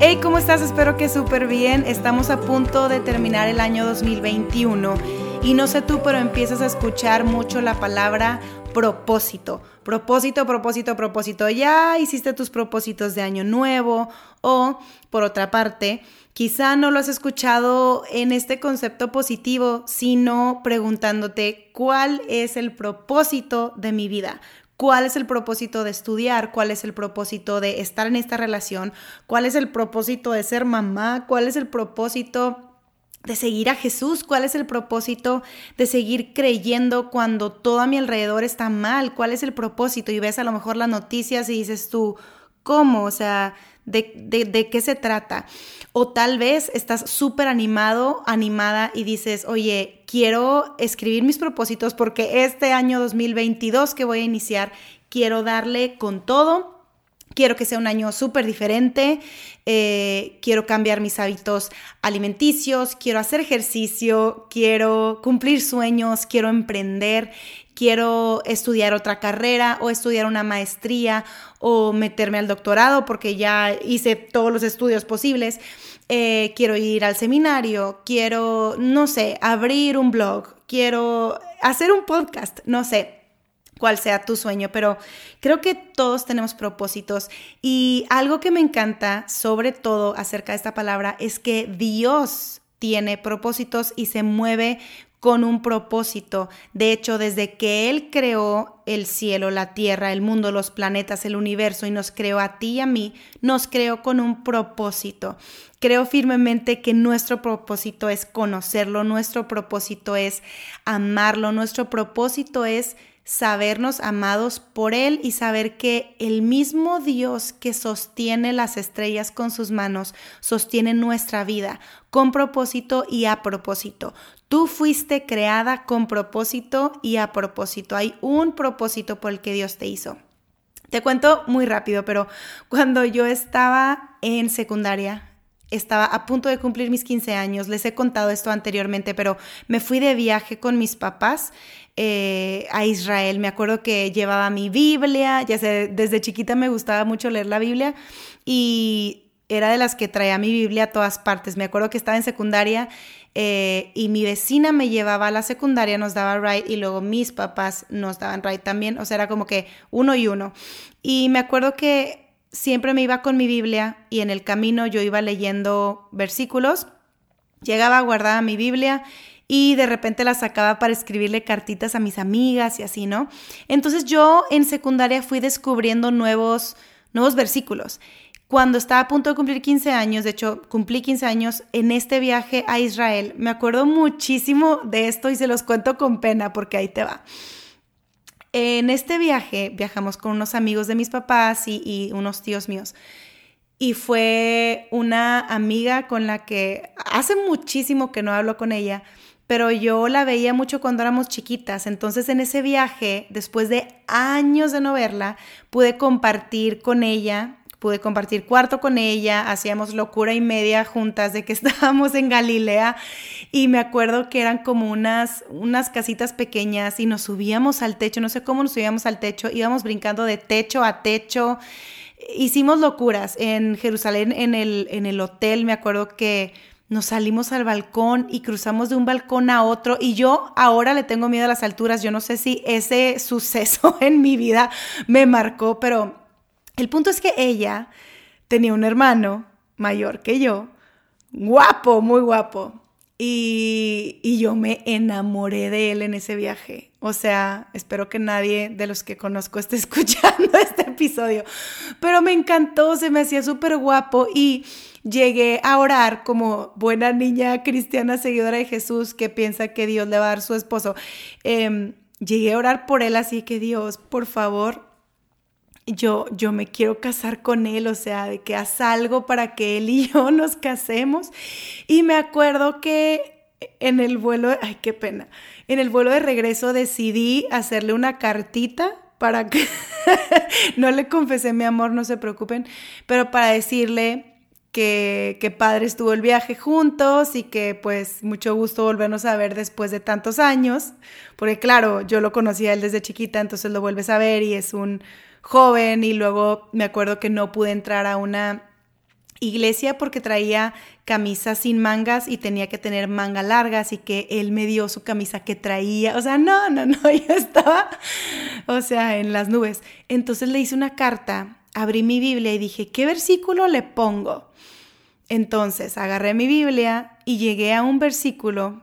Hey, ¿cómo estás? Espero que súper bien. Estamos a punto de terminar el año 2021 y no sé tú, pero empiezas a escuchar mucho la palabra propósito. Propósito, propósito, propósito. Ya hiciste tus propósitos de año nuevo o, por otra parte, quizá no lo has escuchado en este concepto positivo, sino preguntándote cuál es el propósito de mi vida cuál es el propósito de estudiar, cuál es el propósito de estar en esta relación, cuál es el propósito de ser mamá, cuál es el propósito de seguir a Jesús, cuál es el propósito de seguir creyendo cuando todo a mi alrededor está mal, cuál es el propósito y ves a lo mejor las noticias y dices tú, ¿cómo? O sea, ¿de, qué se trata? O tal vez estás súper animado, animada y dices, oye, quiero escribir mis propósitos porque este año 2022 que voy a iniciar, quiero darle con todo quiero que sea un año súper diferente, eh, quiero cambiar mis hábitos alimenticios, quiero hacer ejercicio, quiero cumplir sueños, quiero emprender, quiero estudiar otra carrera o estudiar una maestría o meterme al doctorado porque ya hice todos los estudios posibles. Eh, quiero ir al seminario, quiero, no sé, abrir un blog, quiero hacer un podcast, no sé cuál sea tu sueño, pero creo que todos tenemos propósitos y algo que me encanta sobre todo acerca de esta palabra es que Dios tiene propósitos y se mueve con un propósito. De hecho, desde que Él creó el cielo, la tierra, el mundo, los planetas, el universo y nos creó a ti y a mí, nos creó con un propósito. Creo firmemente que nuestro propósito es conocerlo, nuestro propósito es amarlo, nuestro propósito es sabernos amados por Él y saber que el mismo Dios que sostiene las estrellas con sus manos, sostiene nuestra vida con propósito y a propósito. Tú fuiste creada con propósito y a propósito. Hay un propósito por el que Dios te hizo. Te cuento muy rápido, pero cuando yo estaba en secundaria, estaba a punto de cumplir mis 15 años, les he contado esto anteriormente, pero me fui de viaje con mis papás eh, a Israel. Me acuerdo que llevaba mi Biblia, ya sé, desde chiquita me gustaba mucho leer la Biblia y era de las que traía mi Biblia a todas partes. Me acuerdo que estaba en secundaria eh, y mi vecina me llevaba a la secundaria, nos daba ride y luego mis papás nos daban ride también, o sea, era como que uno y uno. Y me acuerdo que siempre me iba con mi Biblia y en el camino yo iba leyendo versículos, llegaba, guardaba mi Biblia y de repente la sacaba para escribirle cartitas a mis amigas y así, ¿no? Entonces yo en secundaria fui descubriendo nuevos, nuevos versículos. Cuando estaba a punto de cumplir 15 años, de hecho cumplí 15 años en este viaje a Israel, me acuerdo muchísimo de esto y se los cuento con pena porque ahí te va. En este viaje viajamos con unos amigos de mis papás y, unos tíos míos. Y fue una amiga con la que hace muchísimo que no hablo con ella, pero yo la veía mucho cuando éramos chiquitas. Entonces en ese viaje, después de años de no verla, pude compartir con ella pude compartir cuarto con ella, hacíamos locura y media juntas de que estábamos en Galilea y me acuerdo que eran como unas, unas casitas pequeñas y nos subíamos al techo, no sé cómo nos subíamos al techo, íbamos brincando de techo a techo, hicimos locuras en Jerusalén, en el, en el hotel, me acuerdo que nos salimos al balcón y cruzamos de un balcón a otro y yo ahora le tengo miedo a las alturas, yo no sé si ese suceso en mi vida me marcó, pero el punto es que ella tenía un hermano mayor que yo, guapo, muy guapo. Y, y, yo me enamoré de él en ese viaje. O sea, espero que nadie de los que conozco esté escuchando este episodio. Pero me encantó, se me hacía súper guapo y llegué a orar como buena niña cristiana seguidora de Jesús que piensa que Dios le va a dar su esposo. Em, llegué a orar por él así que Dios, por favor, yo, yo me quiero casar con él, o sea, de que haz algo para que él y yo nos casemos. Y me acuerdo que en el vuelo, ay, qué pena, en el vuelo de regreso decidí hacerle una cartita para que, no le confesé mi amor, no se preocupen, pero para decirle que, que, padre estuvo el viaje juntos y que pues mucho gusto volvernos a ver después de tantos años, porque claro, yo lo conocía él desde chiquita, entonces lo vuelves a ver y es un joven y luego me acuerdo que no pude entrar a una iglesia porque traía camisa sin mangas y tenía que tener manga larga, así que él me dio su camisa que traía. O sea, no, no, no, yo estaba, o sea, en las nubes. Entonces le hice una carta, abrí mi Biblia y dije, ¿qué versículo le pongo? Entonces agarré mi Biblia y llegué a un versículo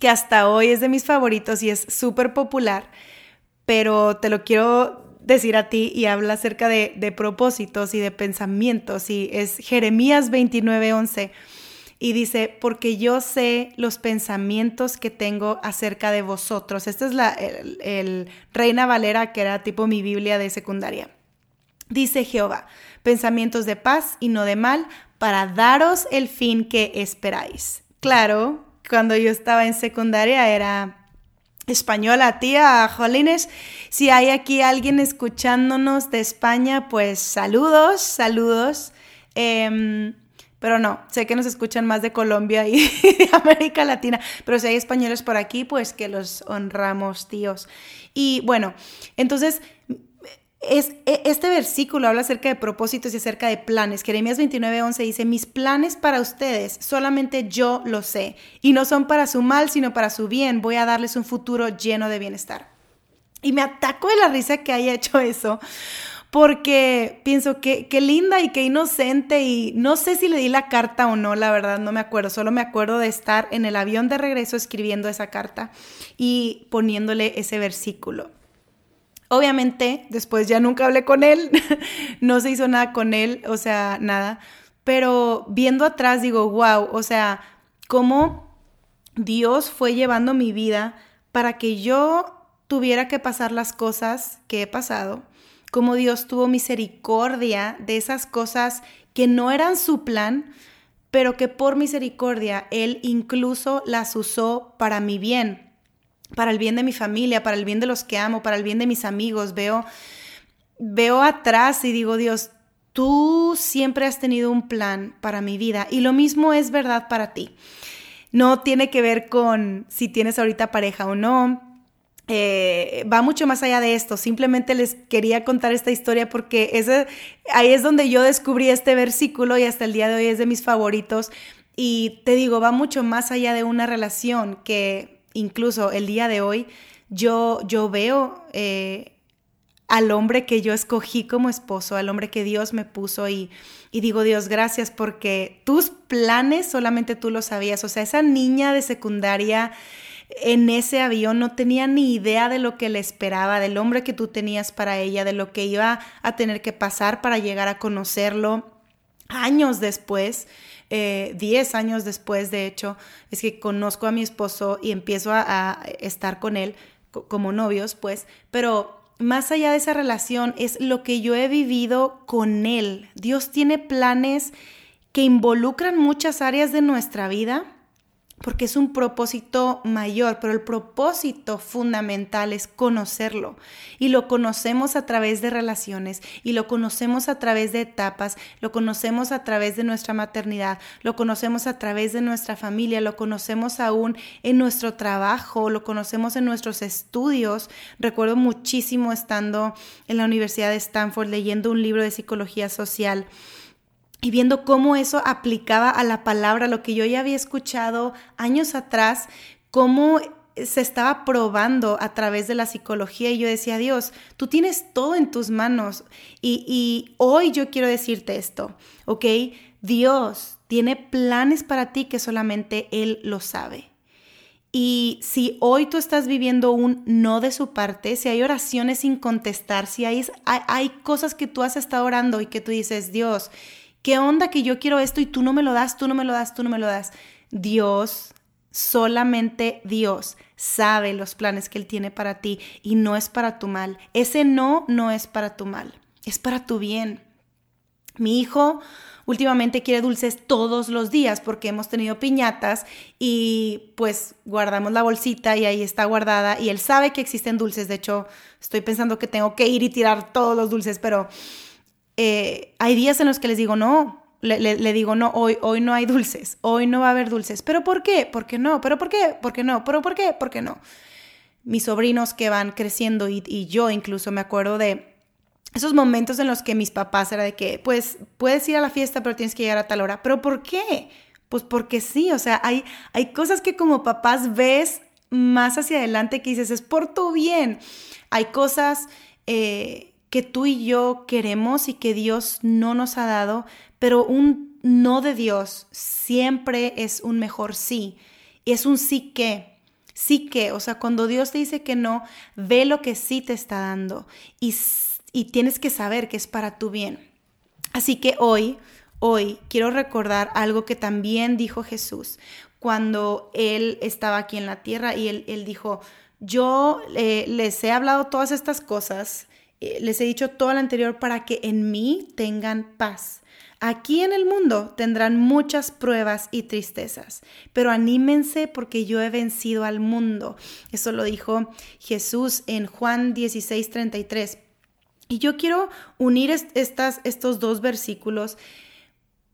que hasta hoy es de mis favoritos y es súper popular, pero te lo quiero decir a ti y habla acerca de, propósitos y de pensamientos y es Jeremías 29:11 y dice, porque yo sé los pensamientos que tengo acerca de vosotros. Esta es la el, Reina Valera, que era tipo mi Biblia de secundaria. Dice Jehová, pensamientos de paz y no de mal, para daros el fin que esperáis. Claro, cuando yo estaba en secundaria era española, tía, Jolines. Si hay aquí alguien escuchándonos de España, pues saludos, saludos. Em, pero no, sé que nos escuchan más de Colombia y de América Latina, pero si hay españoles por aquí, pues que los honramos, tíos. Y bueno, entonces es, e, este versículo habla acerca de propósitos y acerca de planes. Jeremías 29:11 dice, mis planes para ustedes solamente yo lo sé, y no son para su mal, sino para su bien. Voy a darles un futuro lleno de bienestar. Y me ataco de la risa que haya hecho eso, porque pienso que qué linda y qué inocente, y no sé si le di la carta o no, la verdad no me acuerdo, solo me acuerdo de estar en el avión de regreso escribiendo esa carta y poniéndole ese versículo. Obviamente, después ya nunca hablé con él, no se hizo nada con él, o sea, nada. Pero viendo atrás digo, wow, o sea, cómo Dios fue llevando mi vida para que yo tuviera que pasar las cosas que he pasado, cómo Dios tuvo misericordia de esas cosas que no eran su plan, pero que por misericordia Él incluso las usó para mi bien para el bien de mi familia, para el bien de los que amo, para el bien de mis amigos. Veo, veo atrás y digo, Dios, tú siempre has tenido un plan para mi vida y lo mismo es verdad para ti. No tiene que ver con si tienes ahorita pareja o no. Eh, va mucho más allá de esto. Simplemente les quería contar esta historia porque ese, ahí es donde yo descubrí este versículo y hasta el día de hoy es de mis favoritos. Y te digo, va mucho más allá de una relación que incluso el día de hoy, yo, yo veo eh, al hombre que yo escogí como esposo, al hombre que Dios me puso y, y digo, Dios, gracias porque tus planes solamente tú lo sabías. O sea, esa niña de secundaria en ese avión no tenía ni idea de lo que le esperaba, del hombre que tú tenías para ella, de lo que iba a tener que pasar para llegar a conocerlo años después. 10 eh, años después, de hecho, es que conozco a mi esposo y empiezo a estar con él como novios, pues, pero más allá de esa relación es lo que yo he vivido con él. Dios tiene planes que involucran muchas áreas de nuestra vida porque es un propósito mayor, pero el propósito fundamental es conocerlo. Y lo conocemos a través de relaciones, y lo conocemos a través de etapas, lo conocemos a través de nuestra maternidad, lo conocemos a través de nuestra familia, lo conocemos aún en nuestro trabajo, lo conocemos en nuestros estudios. Recuerdo muchísimo estando en la Universidad de Stanford leyendo un libro de psicología social y viendo cómo eso aplicaba a la palabra, lo que yo ya había escuchado años atrás, cómo se estaba probando a través de la psicología y yo decía, Dios, tú tienes todo en tus manos y, y hoy yo quiero decirte esto, ¿ok? Dios tiene planes para ti que solamente Él lo sabe. Y si hoy tú estás viviendo un no de su parte, si hay oraciones sin contestar, si hay, hay, hay cosas que tú has estado orando y que tú dices, Dios, ¿Qué onda que yo quiero esto y tú no me lo das, tú no me lo das, tú no me lo das? Dios, solamente Dios sabe los planes que Él tiene para ti y no es para tu mal. Ese no no es para tu mal, es para tu bien. Mi hijo últimamente quiere dulces todos los días porque hemos tenido piñatas y pues guardamos la bolsita y ahí está guardada y él sabe que existen dulces. De hecho, estoy pensando que tengo que ir y tirar todos los dulces, pero eh, hay días en los que les digo, no, le, digo, no, hoy, hoy no hay dulces, hoy no va a haber dulces. ¿Pero por qué? ¿Por qué no? ¿Pero por qué? ¿Por qué no? ¿Pero por qué? ¿Por qué no? Mis sobrinos que van creciendo y, yo incluso me acuerdo de esos momentos en los que mis papás era de que, pues, puedes ir a la fiesta, pero tienes que llegar a tal hora. ¿Pero por qué? Pues porque sí, o sea, hay, hay cosas que como papás ves más hacia adelante que dices, es por tu bien. Hay cosas eh, que tú y yo queremos y que Dios no nos ha dado, pero un no de Dios siempre es un mejor sí. Y es un sí que, sí que, o sea, cuando Dios te dice que no, ve lo que sí te está dando y, y tienes que saber que es para tu bien. Así que hoy, hoy quiero recordar algo que también dijo Jesús cuando Él estaba aquí en la tierra y Él, él dijo, yo eh, les he hablado todas estas cosas, les he dicho todo lo anterior para que en mí tengan paz. Aquí en el mundo tendrán muchas pruebas y tristezas, pero anímense porque yo he vencido al mundo. Eso lo dijo Jesús en Juan 16, 33. Y yo quiero unir estas, estos dos versículos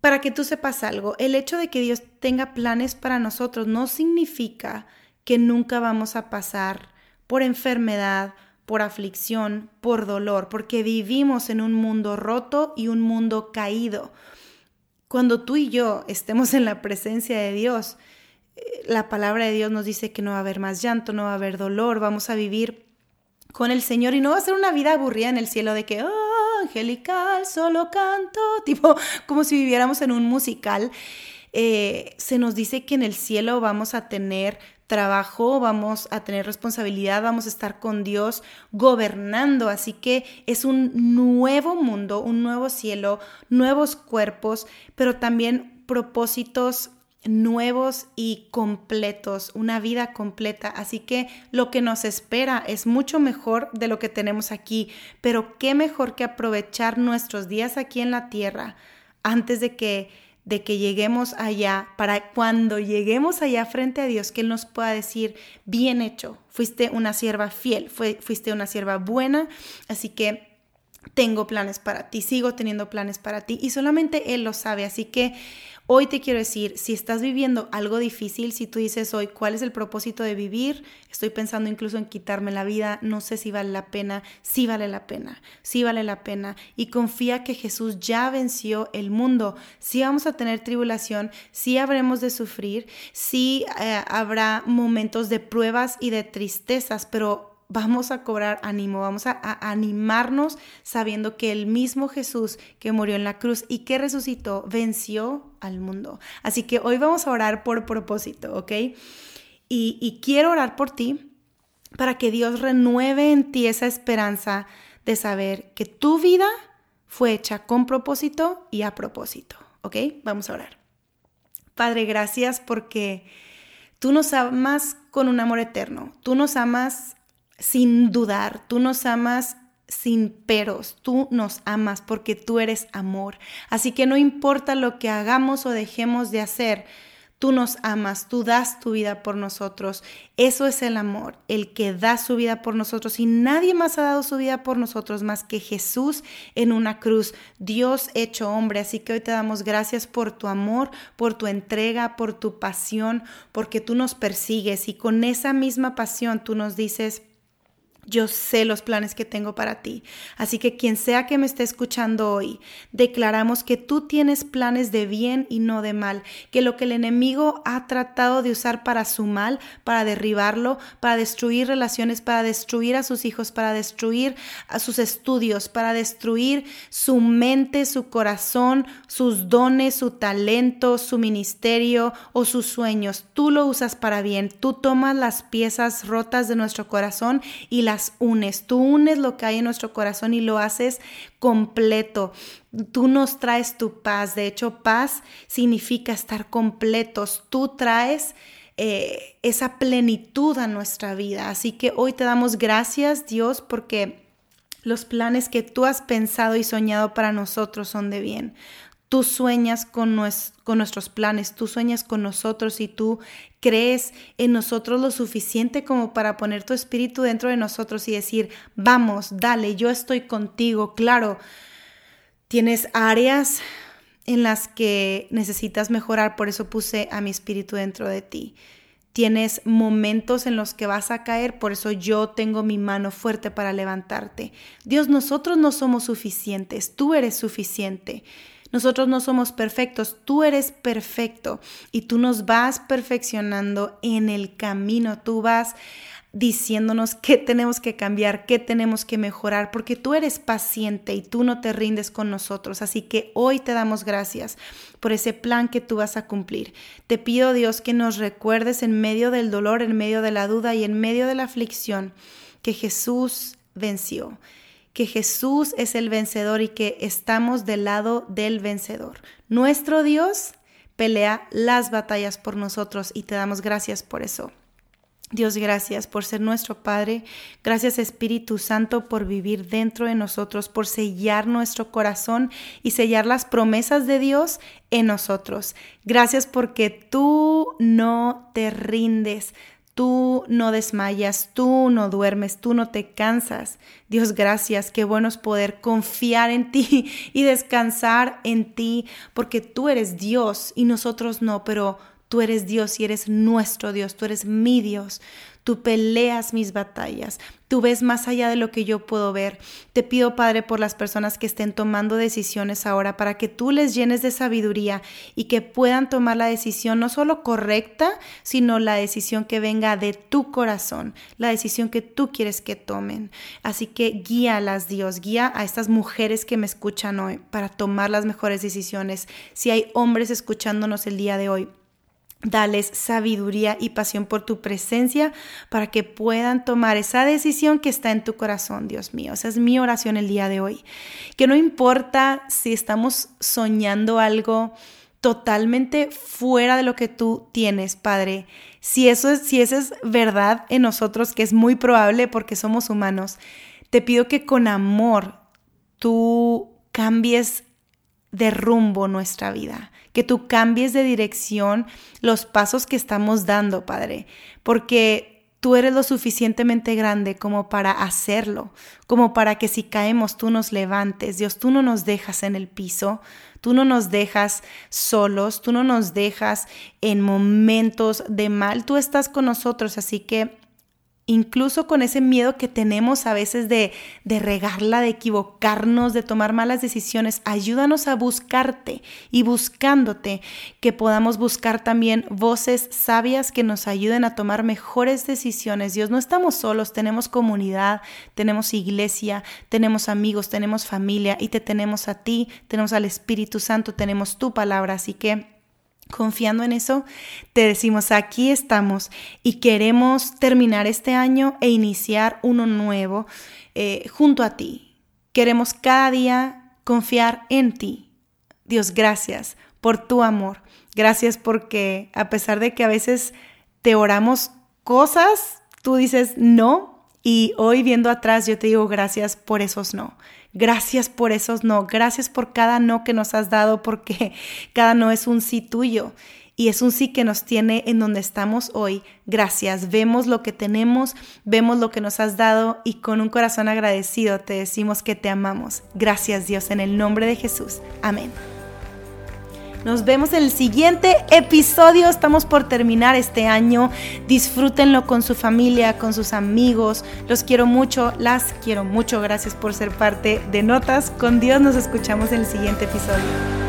para que tú sepas algo. El hecho de que Dios tenga planes para nosotros no significa que nunca vamos a pasar por enfermedad, por aflicción, por dolor, porque vivimos en un mundo roto y un mundo caído. Cuando tú y yo estemos en la presencia de Dios, eh, la palabra de Dios nos dice que no va a haber más llanto, no va a haber dolor, vamos a vivir con el Señor y no va a ser una vida aburrida en el cielo de que, oh, angelical, solo canto, tipo como si viviéramos en un musical. Eh, se nos dice que en el cielo vamos a tener trabajo, vamos a tener responsabilidad, vamos a estar con Dios gobernando. Así que es un nuevo mundo, un nuevo cielo, nuevos cuerpos, pero también propósitos nuevos y completos, una vida completa. Así que lo que nos espera es mucho mejor de lo que tenemos aquí, pero qué mejor que aprovechar nuestros días aquí en la tierra antes de que de que lleguemos allá, para cuando lleguemos allá frente a Dios, que Él nos pueda decir, bien hecho, fuiste una sierva fiel, fuiste una sierva buena, así que tengo planes para ti, sigo teniendo planes para ti y solamente Él lo sabe, así que Hoy te quiero decir, si estás viviendo algo difícil, si tú dices hoy, ¿cuál es el propósito de vivir? Estoy pensando incluso en quitarme la vida, no sé si vale la pena, sí vale la pena, sí vale la pena. Y confía que Jesús ya venció el mundo. Sí vamos a tener tribulación, sí habremos de sufrir, sí eh, habrá momentos de pruebas y de tristezas, pero vamos a cobrar ánimo, vamos a, animarnos sabiendo que el mismo Jesús que murió en la cruz y que resucitó venció al mundo. Así que hoy vamos a orar por propósito, ¿ok? Y, y quiero orar por ti para que Dios renueve en ti esa esperanza de saber que tu vida fue hecha con propósito y a propósito, ¿ok? Vamos a orar. Padre, gracias porque tú nos amas con un amor eterno, tú nos amas sin dudar, tú nos amas sin peros, tú nos amas porque tú eres amor. Así que no importa lo que hagamos o dejemos de hacer, Tú nos amas, tú das tu vida por nosotros. Eso es el amor, el que da su vida por nosotros. Y nadie más ha dado su vida por nosotros más que Jesús en una cruz, Dios hecho hombre. Así que hoy te damos gracias por tu amor, por tu entrega, por tu pasión, porque tú nos persigues y con esa misma pasión tú nos dices, yo sé los planes que tengo para ti. Así que quien sea que me esté escuchando hoy, declaramos que tú tienes planes de bien y no de mal, que lo que el enemigo ha tratado de usar para su mal, para derribarlo, para destruir relaciones, para destruir a sus hijos, para destruir a sus estudios, para destruir su mente, su corazón, sus dones, su talento, su ministerio o sus sueños, tú lo usas para bien. Tú tomas las piezas rotas de nuestro corazón y las unes. Tú unes lo que hay en nuestro corazón y lo haces completo. Tú nos traes tu paz. De hecho, paz significa estar completos. Tú traes... Eh, esa plenitud a nuestra vida. Así que hoy te damos gracias, Dios, porque los planes que tú has pensado y soñado para nosotros son de bien. Tú sueñas con, nuestros planes, tú sueñas con nosotros y tú crees en nosotros lo suficiente como para poner tu espíritu dentro de nosotros y decir, vamos, dale, yo estoy contigo. Claro, tienes áreas en las que necesitas mejorar, por eso puse a mi espíritu dentro de ti. tienes momentos en los que vas a caer, por eso yo tengo mi mano fuerte para levantarte. Dios, nosotros no somos suficientes, tú eres suficiente. Nosotros no somos perfectos, tú eres perfecto y tú nos vas perfeccionando en el camino, tú vas diciéndonos qué tenemos que cambiar, qué tenemos que mejorar, porque tú eres paciente y tú no te rindes con nosotros. Así que hoy te damos gracias por ese plan que tú vas a cumplir. Te pido, Dios, que nos recuerdes en medio del dolor, en medio de la duda y en medio de la aflicción, que Jesús venció que Jesús es el vencedor y que estamos del lado del vencedor. Nuestro Dios pelea las batallas por nosotros y te damos gracias por eso. Dios, gracias por ser nuestro Padre. Gracias Espíritu Santo por vivir dentro de nosotros, por sellar nuestro corazón y sellar las promesas de Dios en nosotros. Gracias porque tú no te rindes. Tú no desmayas, tú no duermes, tú no te cansas. Dios, gracias, qué bueno es poder confiar en ti y descansar en ti, porque tú eres Dios y nosotros no, pero Tú eres Dios y eres nuestro Dios, tú eres mi Dios. Tú peleas mis batallas, tú ves más allá de lo que yo puedo ver. Te pido, Padre, por las personas que estén tomando decisiones ahora, para que tú les llenes de sabiduría y que puedan tomar la decisión no solo correcta, sino la decisión que venga de tu corazón, la decisión que tú quieres que tomen. Así que guíalas, Dios, guía a estas mujeres que me escuchan hoy para tomar las mejores decisiones. Si hay hombres escuchándonos el día de hoy, Dales sabiduría y pasión por tu presencia para que puedan tomar esa decisión que está en tu corazón, Dios mío. Esa es mi oración el día de hoy. Que no importa si estamos soñando algo totalmente fuera de lo que tú tienes, Padre. Si eso es, si eso es verdad en nosotros, que es muy probable porque somos humanos, te pido que con amor tú cambies de rumbo nuestra vida, que tú cambies de dirección los pasos que estamos dando, Padre, porque tú eres lo suficientemente grande como para hacerlo, como para que si caemos tú nos levantes. Dios, tú no nos dejas en el piso, tú no nos dejas solos, tú no nos dejas en momentos de mal, tú estás con nosotros, así que incluso con ese miedo que tenemos a veces de, regarla, de equivocarnos, de tomar malas decisiones, ayúdanos a buscarte y buscándote que podamos buscar también voces sabias que nos ayuden a tomar mejores decisiones. Dios, no estamos solos, tenemos comunidad, tenemos iglesia, tenemos amigos, tenemos familia y te tenemos a ti, tenemos al Espíritu Santo, tenemos tu palabra, así que Confiando en eso, te decimos, aquí estamos y queremos terminar este año e iniciar uno nuevo eh, junto a ti. Queremos cada día confiar en ti. Dios, gracias por tu amor. Gracias porque a pesar de que a veces te oramos cosas, tú dices no. Y hoy viendo atrás yo te digo gracias por esos no. Gracias por esos no. Gracias por cada no que nos has dado porque cada no es un sí tuyo y es un sí que nos tiene en donde estamos hoy. Gracias. Vemos lo que tenemos, vemos lo que nos has dado y con un corazón agradecido te decimos que te amamos. Gracias Dios en el nombre de Jesús. Amén. Nos vemos en el siguiente episodio. Estamos por terminar este año. Disfrútenlo con su familia, con sus amigos. Los quiero mucho, las quiero mucho. Gracias por ser parte de Notas. Con Dios nos escuchamos en el siguiente episodio.